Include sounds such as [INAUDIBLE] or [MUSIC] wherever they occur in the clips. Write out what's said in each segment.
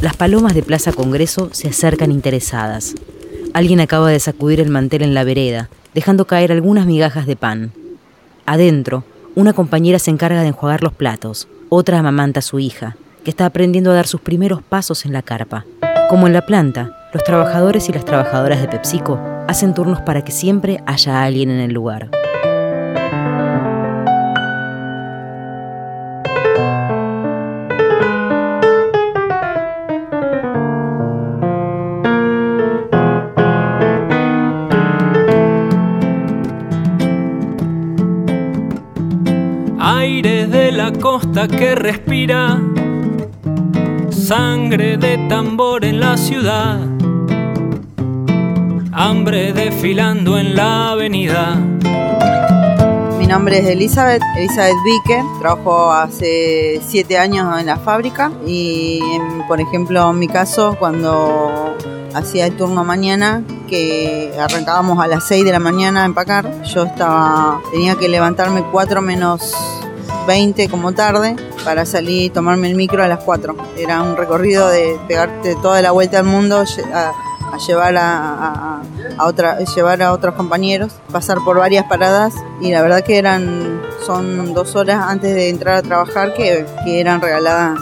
Las palomas de Plaza Congreso se acercan interesadas. Alguien acaba de sacudir el mantel en la vereda, dejando caer algunas migajas de pan. Adentro, una compañera se encarga de enjuagar los platos, otra amamanta a su hija, que está aprendiendo a dar sus primeros pasos en la carpa. Como en la planta, los trabajadores y las trabajadoras de PepsiCo hacen turnos para que siempre haya alguien en el lugar. Que respira, sangre de tambor en la ciudad, hambre desfilando en la avenida. Mi nombre es Elizabeth, Elizabeth Vique, trabajo hace siete años en la fábrica y por ejemplo en mi caso cuando hacía el turno mañana que arrancábamos a las 6 de la mañana a empacar, yo estaba, tenía que levantarme 4 menos 20 como tarde para salir y tomarme el micro a las 4. Era un recorrido de pegarte toda la vuelta al mundo a, llevar a, otra, llevar a otros compañeros, pasar por varias paradas y la verdad que eran son dos horas antes de entrar a trabajar que eran regaladas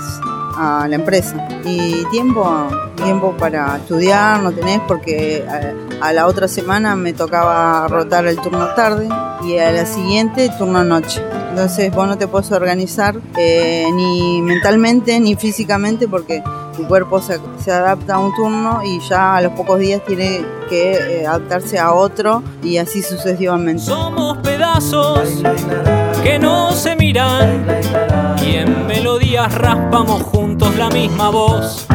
a la empresa. Y tiempo, tiempo para estudiar no tenés porque a, a la otra semana me tocaba rotar el turno tarde y a la siguiente turno noche. Entonces vos no te puedes organizar eh, ni mentalmente ni físicamente porque tu cuerpo se, se adapta a un turno y ya a los pocos días tiene que eh, adaptarse a otro y así sucesivamente. Somos pedazos que no se miran y en melodías raspamos juntos la misma voz.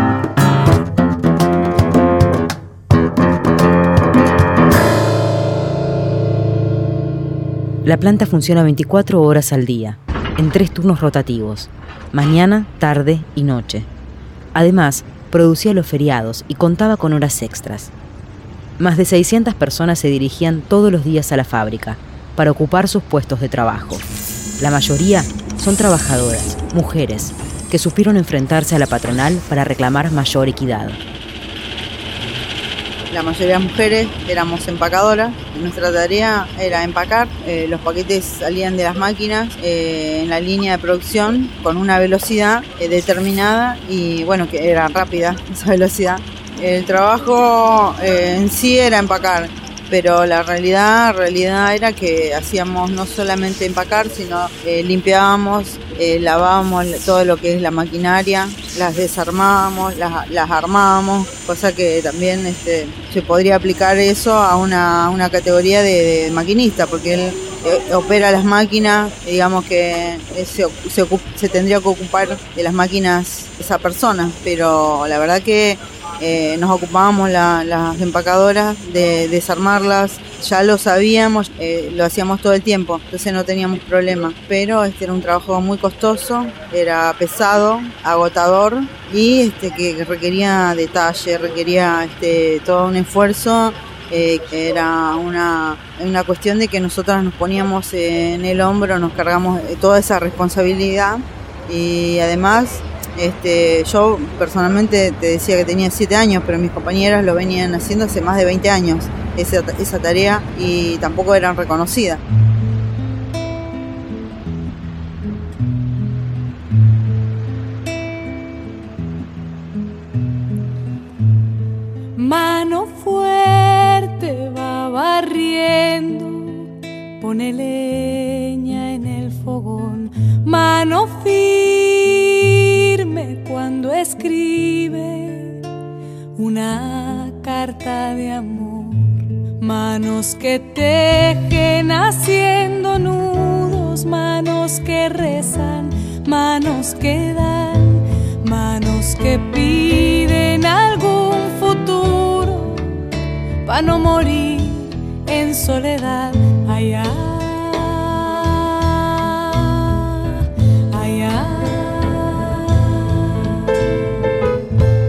La planta funciona 24 horas al día, en tres turnos rotativos, mañana, tarde y noche. Además, producía los feriados y contaba con horas extras. Más de 600 personas se dirigían todos los días a la fábrica para ocupar sus puestos de trabajo. La mayoría son trabajadoras, mujeres, que supieron enfrentarse a la patronal para reclamar mayor equidad. La mayoría de mujeres éramos empacadoras. Nuestra tarea era empacar. Eh, los paquetes salían de las máquinas eh, en la línea de producción con una velocidad eh, determinada y bueno, que era rápida [LAUGHS] esa velocidad. El trabajo eh, en sí era empacar, pero la realidad, realidad era que hacíamos no solamente empacar, sino eh, limpiábamos, eh, lavábamos todo lo que es la maquinaria, las desarmábamos, las, las armábamos, cosa que también este, se podría aplicar eso a una, una categoría de, maquinista, porque él eh, opera las máquinas, digamos que se, se, se tendría que ocupar de las máquinas esa persona, pero la verdad que eh, nos ocupábamos la- las empacadoras de desarmarlas, ya lo sabíamos, eh, lo hacíamos todo el tiempo, entonces no teníamos problema. Pero este era un trabajo muy costoso, era pesado, agotador y este que requería detalle, requería este todo un esfuerzo. eh, era una, una cuestión de que nosotros nos poníamos en el hombro, nos cargamos toda esa responsabilidad y además este, yo personalmente te decía que tenía 7 años, pero mis compañeras lo venían haciendo hace más de 20 años, esa, esa tarea, y tampoco eran reconocidas. Mano fuerte va barriendo, pone leña en el fogón. Mano firme una carta de amor. Manos que tejen haciendo nudos, manos que rezan, manos que dan, manos que piden algún futuro para no morir en soledad. Allá,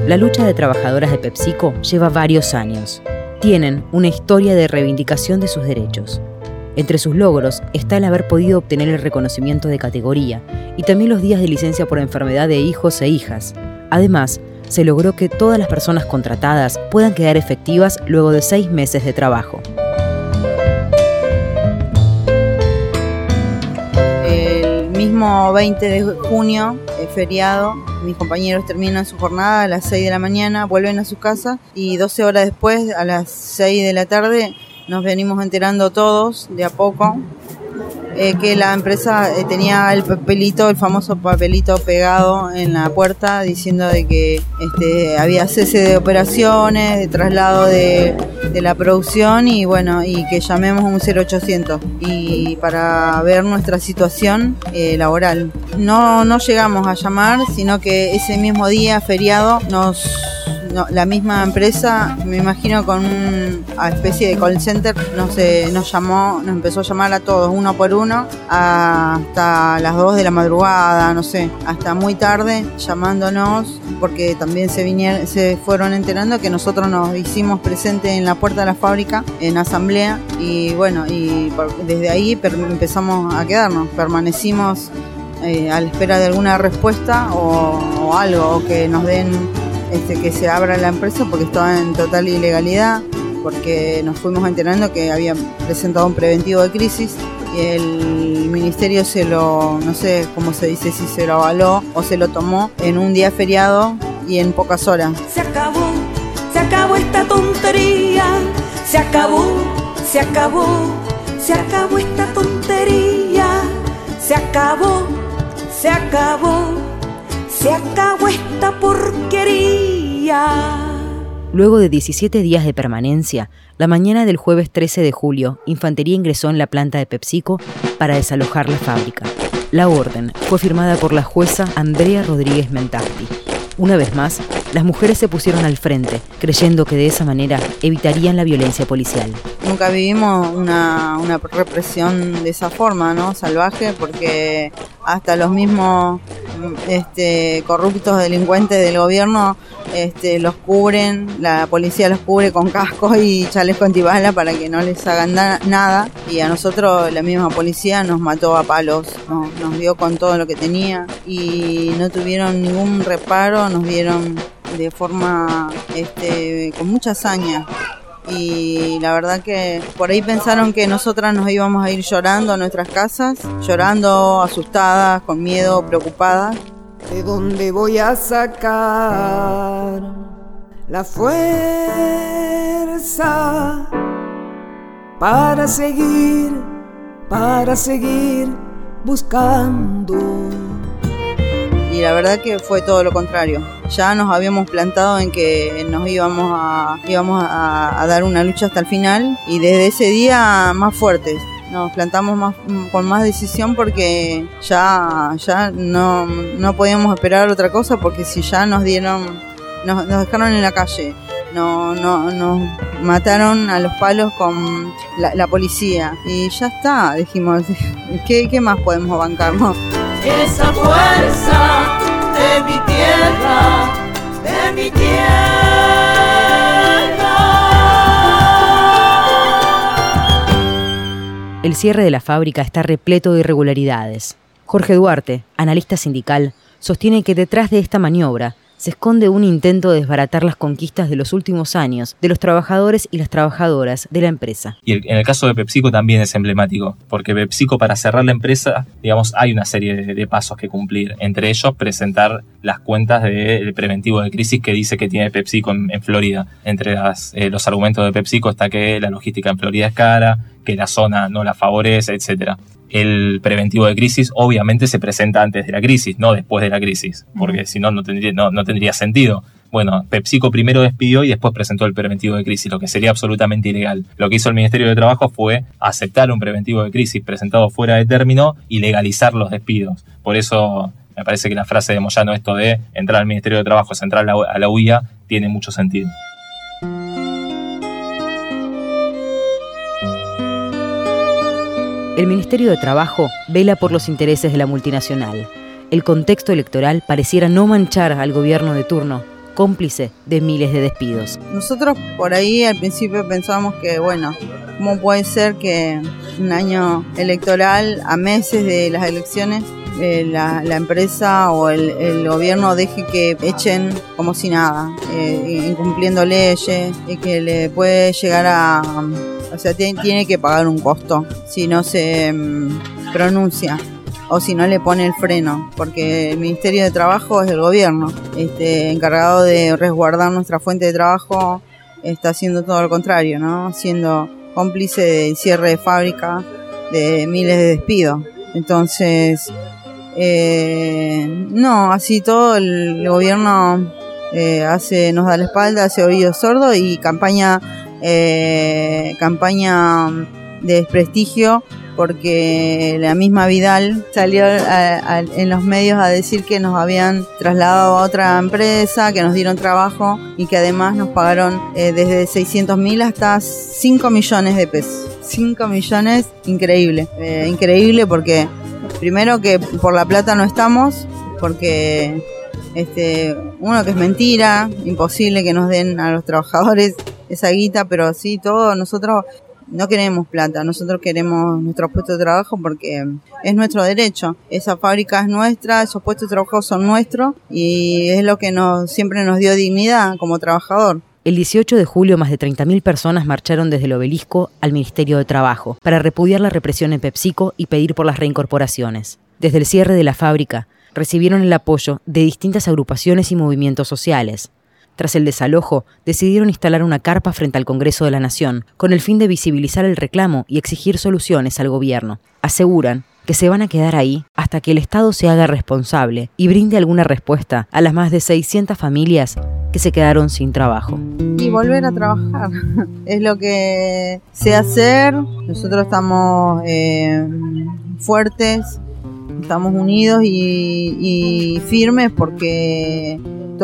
La lucha de trabajadoras de PepsiCo lleva varios años. Tienen una historia de reivindicación de sus derechos. Entre sus logros está el haber podido obtener el reconocimiento de categoría y también los días de licencia por enfermedad de hijos e hijas. Además, se logró que todas las personas contratadas puedan quedar efectivas luego de seis meses de trabajo. El mismo 20 de junio, feriado, mis compañeros terminan su jornada a las 6 de la mañana, vuelven a sus casas y 12 horas después, a las 6 de la tarde, nos venimos enterando todos de a poco eh, que la empresa eh, tenía el papelito, el famoso papelito pegado en la puerta diciendo de que este, había cese de operaciones, de traslado de, la producción y bueno, y que llamemos un 0800 y para ver nuestra situación eh, laboral. No, no llegamos a llamar, sino que ese mismo día, feriado, nos la misma empresa, me imagino con una especie de call center, nos, nos llamó, nos empezó a llamar a todos uno por uno hasta las 2 de la madrugada, no sé, hasta muy tarde llamándonos porque también se vinieron, se fueron enterando que nosotros nos hicimos presente en la puerta de la fábrica en asamblea y bueno, y desde ahí empezamos a quedarnos, permanecimos eh, a la espera de alguna respuesta o, o algo, que nos den este, que se abra la empresa porque estaba en total ilegalidad, porque nos fuimos enterando que había presentado un preventivo de crisis y el ministerio se lo, no sé cómo se dice, si se lo avaló o se lo tomó en un día feriado y en pocas horas. Se acabó, se acabó esta tontería, se acabó, se acabó, se acabó esta tontería, se acabó, se acabó se acabó esta porquería. Luego de 17 días de permanencia, la mañana del jueves 13 de julio, Infantería ingresó en la planta de PepsiCo para desalojar la fábrica. La orden fue firmada por la jueza Andrea Rodríguez Mentasti. Una vez más, las mujeres se pusieron al frente, creyendo que de esa manera evitarían la violencia policial. Nunca vivimos una, una represión de esa forma, ¿no? Salvaje, porque hasta los mismos este, corruptos delincuentes del gobierno este, los cubren, la policía los cubre con casco y chaleco antibala para que no les hagan nada. Y a nosotros la misma policía nos mató a palos, nos dio con todo lo que tenía y no tuvieron ningún reparo, nos vieron de forma este, con mucha hazaña y la verdad que por ahí pensaron que nosotras nos íbamos a ir llorando a nuestras casas, llorando, asustadas, con miedo, preocupadas. ¿De dónde voy a sacar la fuerza para seguir, para seguir buscando? La verdad que fue todo lo contrario. Ya nos habíamos plantado en que nos íbamos a, íbamos a, dar una lucha hasta el final y desde ese día más fuertes. Nos plantamos más, con más decisión porque ya, ya no, no podíamos esperar otra cosa porque si ya nos dieron, nos, dejaron en la calle, no, no, nos mataron a los palos con la, policía y ya está, dijimos, [LAUGHS] ¿qué, qué más podemos bancarnos? Esa fuerza de mi tierra, de mi tierra. El cierre de la fábrica está repleto de irregularidades. Jorge Duarte, analista sindical, sostiene que detrás de esta maniobra se esconde un intento de desbaratar las conquistas de los últimos años de los trabajadores y las trabajadoras de la empresa. Y en el caso de PepsiCo también es emblemático, porque PepsiCo para cerrar la empresa, digamos, hay una serie de, pasos que cumplir, entre ellos presentar las cuentas del preventivo de crisis que dice que tiene PepsiCo en, Florida. Entre eh, los argumentos de PepsiCo está que la logística en Florida es cara, que la zona no la favorece, etcétera el preventivo de crisis obviamente se presenta antes de la crisis, no después de la crisis, porque si no, no tendría, no, tendría sentido. Bueno, PepsiCo primero despidió y después presentó el preventivo de crisis, lo que sería absolutamente ilegal. Lo que hizo el Ministerio de Trabajo fue aceptar un preventivo de crisis presentado fuera de término y legalizar los despidos. Por eso me parece que la frase de Moyano, esto de entrar al Ministerio de Trabajo es entrar a la UIA, tiene mucho sentido. El Ministerio de Trabajo vela por los intereses de la multinacional. El contexto electoral pareciera no manchar al gobierno de turno, cómplice de miles de despidos. Nosotros por ahí al principio pensábamos que, bueno, ¿cómo puede ser que un año electoral, a meses de las elecciones, eh, la, empresa o el, el gobierno deje que echen como si nada, eh, incumpliendo leyes, y que le puede llegar a... O sea, tiene, que pagar un costo si no se mm, pronuncia o si no le pone el freno, porque el Ministerio de Trabajo es el gobierno, este, encargado de resguardar nuestra fuente de trabajo, está haciendo todo lo contrario, ¿no? Siendo cómplice del cierre de fábrica, de miles de despidos. Entonces, eh, no, así todo el gobierno eh, hace, nos da la espalda, hace oídos sordos y campaña, eh, campaña de desprestigio porque la misma Vidal salió en los medios a decir que nos habían trasladado a otra empresa, que nos dieron trabajo y que además nos pagaron eh, desde 600 mil hasta 5 millones de pesos. 5 millones, increíble. Eh, increíble porque primero que por la plata no estamos, porque este, uno que es mentira, imposible que nos den a los trabajadores esa guita, pero sí, todo, nosotros no queremos plata, nosotros queremos nuestro puesto de trabajo porque es nuestro derecho. Esa fábrica es nuestra, esos puestos de trabajo son nuestros y es lo que nos, siempre nos dio dignidad como trabajador. El 18 de julio, más de 30.000 personas marcharon desde el obelisco al Ministerio de Trabajo para repudiar la represión en PepsiCo y pedir por las reincorporaciones. Desde el cierre de la fábrica, recibieron el apoyo de distintas agrupaciones y movimientos sociales. Tras el desalojo, decidieron instalar una carpa frente al Congreso de la Nación, con el fin de visibilizar el reclamo y exigir soluciones al gobierno. Aseguran que se van a quedar ahí hasta que el Estado se haga responsable y brinde alguna respuesta a las más de 600 familias que se quedaron sin trabajo. y volver a trabajar. [LAUGHS] Es lo que sé hacer. Nosotros estamos eh, fuertes, estamos unidos y, y firmes porque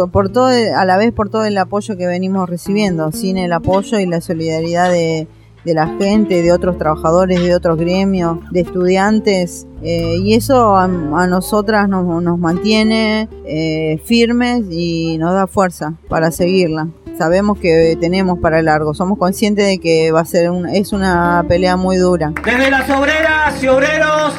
por todo, a la vez por todo el apoyo que venimos recibiendo. Sin el apoyo y la solidaridad de, de la gente, de otros trabajadores, de otros gremios, de estudiantes. eh, y eso a, nosotras nos, nos mantiene eh, firmes y nos da fuerza para seguirla. Sabemos que tenemos para largo, somos conscientes de que va a ser es una pelea muy dura. Desde las obreras y obreros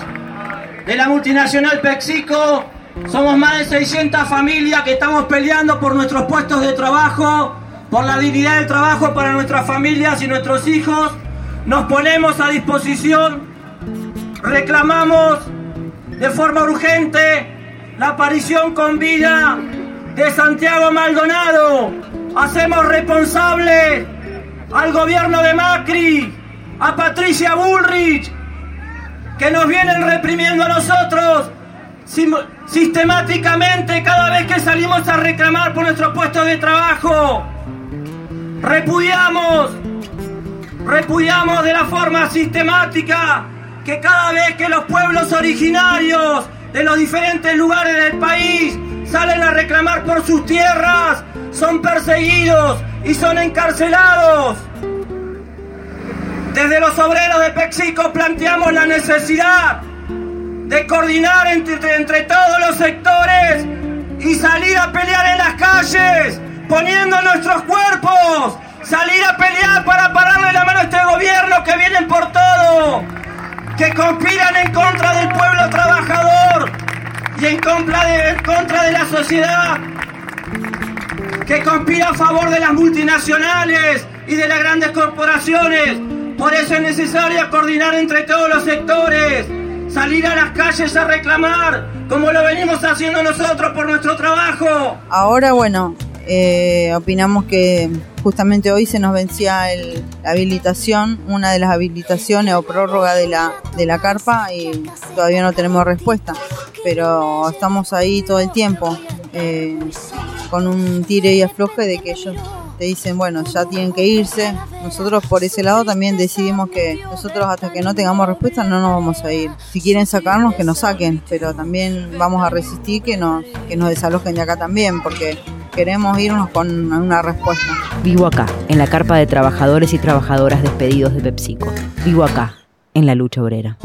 de la multinacional Pexico, somos más de 600 familias que estamos peleando por nuestros puestos de trabajo, por la dignidad del trabajo para nuestras familias y nuestros hijos. Nos ponemos a disposición, reclamamos de forma urgente la aparición con vida de Santiago Maldonado. Hacemos responsable al gobierno de Macri, a Patricia Bullrich, que nos vienen reprimiendo a nosotros sistemáticamente cada vez que salimos a reclamar por nuestros puestos de trabajo. Repudiamos, repudiamos de la forma sistemática que cada vez que los pueblos originarios de los diferentes lugares del país salen a reclamar por sus tierras, son perseguidos y son encarcelados. Desde los obreros de Pexico planteamos la necesidad de coordinar entre, entre todos los sectores y salir a pelear en las calles, poniendo nuestros cuerpos, salir a pelear para pararle la mano a este gobierno que vienen por todo, que conspiran en contra del pueblo trabajador y en contra de, en contra de la sociedad, que conspira a favor de las multinacionales y de las grandes corporaciones. Por eso es necesario coordinar entre todos los sectores, salir a las calles a reclamar, como lo venimos haciendo nosotros por nuestro trabajo. Ahora, bueno, eh, opinamos que justamente hoy se nos vencía el- la habilitación, una de las habilitaciones o prórroga de la, de la carpa y todavía no tenemos respuesta. Pero estamos ahí todo el tiempo eh, con un tire y afloje de que ellos te dicen, bueno, ya tienen que irse. Nosotros por ese lado también decidimos que nosotros hasta que no tengamos respuesta no nos vamos a ir. Si quieren sacarnos, que nos saquen, pero también vamos a resistir que nos, que nos desalojen de acá también, porque queremos irnos con una respuesta. Vivo acá, en la carpa de trabajadores y trabajadoras despedidos de PepsiCo. Vivo acá, en la lucha obrera.